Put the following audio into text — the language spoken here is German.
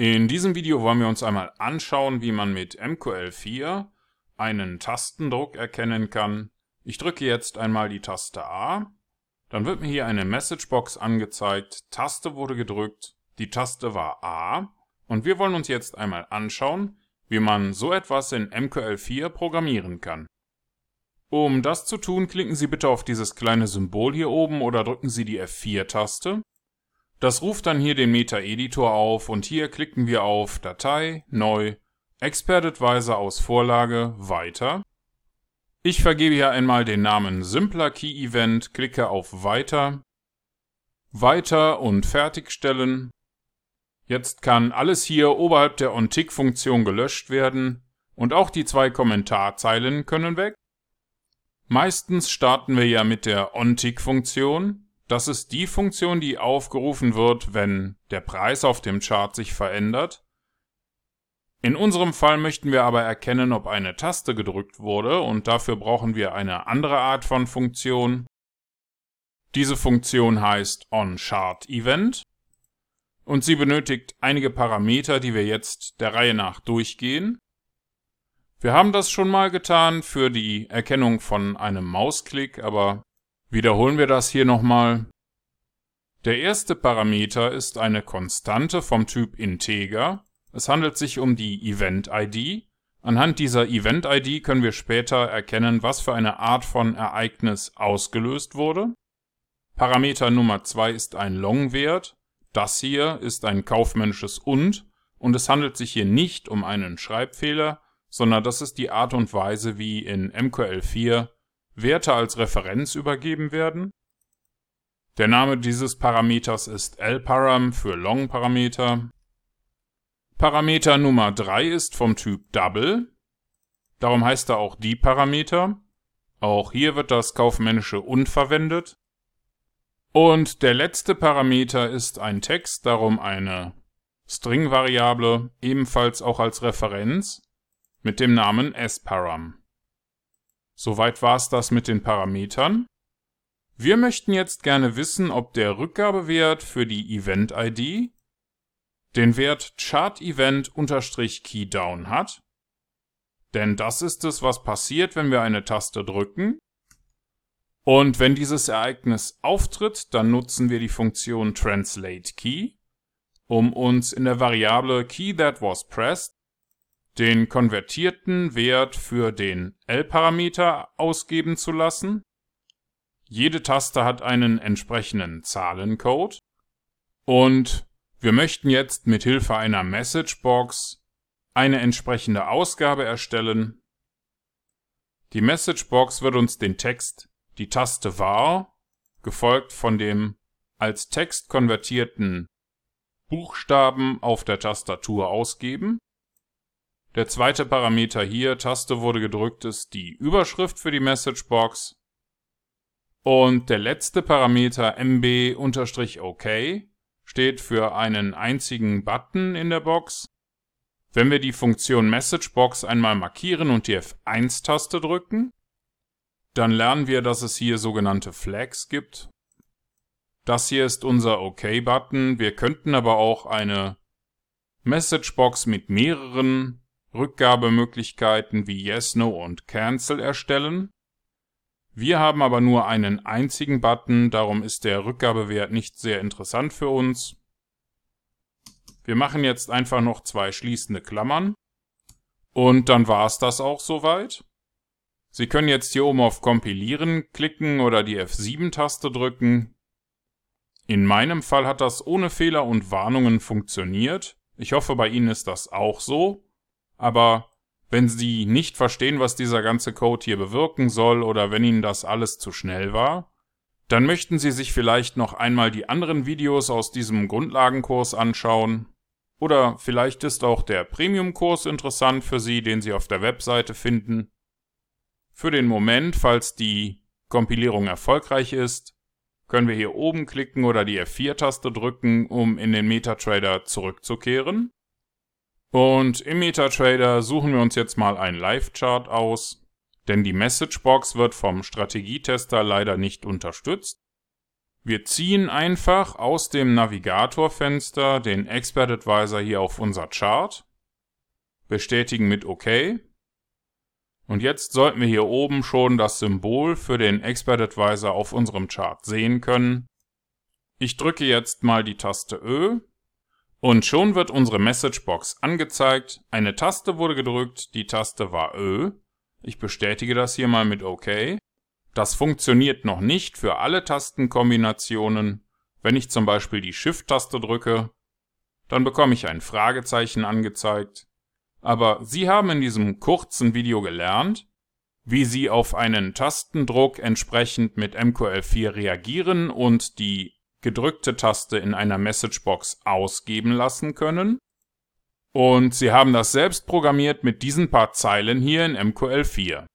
In diesem Video wollen wir uns einmal anschauen, wie man mit MQL4 einen Tastendruck erkennen kann. Ich drücke jetzt einmal die Taste A, dann wird mir hier eine Messagebox angezeigt, Taste wurde gedrückt, die Taste war A und wir wollen uns jetzt einmal anschauen, wie man so etwas in MQL4 programmieren kann. Um das zu tun, klicken Sie bitte auf dieses kleine Symbol hier oben oder drücken Sie die F4-Taste. Das ruft dann hier den Meta-Editor auf und hier klicken wir auf Datei, Neu, Expert Advisor aus Vorlage, Weiter. Ich vergebe hier einmal den Namen Simpler Key Event, klicke auf Weiter, Weiter und Fertigstellen. Jetzt kann alles hier oberhalb der OnTick-Funktion gelöscht werden und auch die zwei Kommentarzeilen können weg. Meistens starten wir ja mit der OnTick-Funktion. Das ist die Funktion, die aufgerufen wird, wenn der Preis auf dem Chart sich verändert. In unserem Fall möchten wir aber erkennen, ob eine Taste gedrückt wurde und dafür brauchen wir eine andere Art von Funktion. Diese Funktion heißt OnChartEvent und sie benötigt einige Parameter, die wir jetzt der Reihe nach durchgehen. Wir haben das schon mal getan für die Erkennung von einem Mausklick, aber Wiederholen wir das hier nochmal. Der erste Parameter ist eine Konstante vom Typ Integer. Es handelt sich um die Event-ID. Anhand dieser Event-ID können wir später erkennen, was für eine Art von Ereignis ausgelöst wurde. Parameter Nummer 2 ist ein Long-Wert. Das hier ist ein kaufmännisches Und und es handelt sich hier nicht um einen Schreibfehler, sondern das ist die Art und Weise, wie in MQL4 Werte als Referenz übergeben werden. Der Name dieses Parameters ist lparam für Long-Parameter. Parameter Nummer 3 ist vom Typ Double. Darum heißt er auch die Parameter. Auch hier wird das kaufmännische und verwendet. Und der letzte Parameter ist ein Text, darum eine String-Variable, ebenfalls auch als Referenz, mit dem Namen sparam. Soweit war es das mit den Parametern. Wir möchten jetzt gerne wissen, ob der Rückgabewert für die Event-ID den Wert ChartEvent-Keydown hat. Denn das ist es, was passiert, wenn wir eine Taste drücken. Und wenn dieses Ereignis auftritt, dann nutzen wir die Funktion TranslateKey, um uns in der Variable KeyThatWasPressed den konvertierten Wert für den L-Parameter ausgeben zu lassen. Jede Taste hat einen entsprechenden Zahlencode. Und wir möchten jetzt mit Hilfe einer Messagebox eine entsprechende Ausgabe erstellen. Die Messagebox wird uns den Text die Taste var, gefolgt von dem als Text konvertierten Buchstaben auf der Tastatur ausgeben. Der zweite Parameter hier, Taste wurde gedrückt, ist die Überschrift für die Messagebox. Und der letzte Parameter mb-ok steht für einen einzigen Button in der Box. Wenn wir die Funktion Messagebox einmal markieren und die F1-Taste drücken, dann lernen wir, dass es hier sogenannte Flags gibt. Das hier ist unser OK-Button. Wir könnten aber auch eine Messagebox mit mehreren Rückgabemöglichkeiten wie Yes, No und Cancel erstellen. Wir haben aber nur einen einzigen Button, darum ist der Rückgabewert nicht sehr interessant für uns. Wir machen jetzt einfach noch zwei schließende Klammern. Und dann war es das auch soweit. Sie können jetzt hier oben auf Kompilieren klicken oder die F7-Taste drücken. In meinem Fall hat das ohne Fehler und Warnungen funktioniert. Ich hoffe, bei Ihnen ist das auch so. Aber wenn Sie nicht verstehen, was dieser ganze Code hier bewirken soll oder wenn Ihnen das alles zu schnell war, dann möchten Sie sich vielleicht noch einmal die anderen Videos aus diesem Grundlagenkurs anschauen. Oder vielleicht ist auch der Premium-Kurs interessant für Sie, den Sie auf der Webseite finden. Für den Moment, falls die Kompilierung erfolgreich ist, können wir hier oben klicken oder die F4-Taste drücken, um in den MetaTrader zurückzukehren. Und im MetaTrader suchen wir uns jetzt mal einen Live-Chart aus, denn die Messagebox wird vom Strategietester leider nicht unterstützt. Wir ziehen einfach aus dem Navigatorfenster den Expert Advisor hier auf unser Chart, bestätigen mit OK. Und jetzt sollten wir hier oben schon das Symbol für den Expert Advisor auf unserem Chart sehen können. Ich drücke jetzt mal die Taste Ö und schon wird unsere Messagebox angezeigt. Eine Taste wurde gedrückt, die Taste war Ö. Ich bestätige das hier mal mit OK. Das funktioniert noch nicht für alle Tastenkombinationen. Wenn ich zum Beispiel die Shift-Taste drücke, dann bekomme ich ein Fragezeichen angezeigt. Aber Sie haben in diesem kurzen Video gelernt, wie Sie auf einen Tastendruck entsprechend mit MQL4 reagieren und die gedrückte Taste in einer Messagebox ausgeben lassen können. Und Sie haben das selbst programmiert mit diesen paar Zeilen hier in MQL4.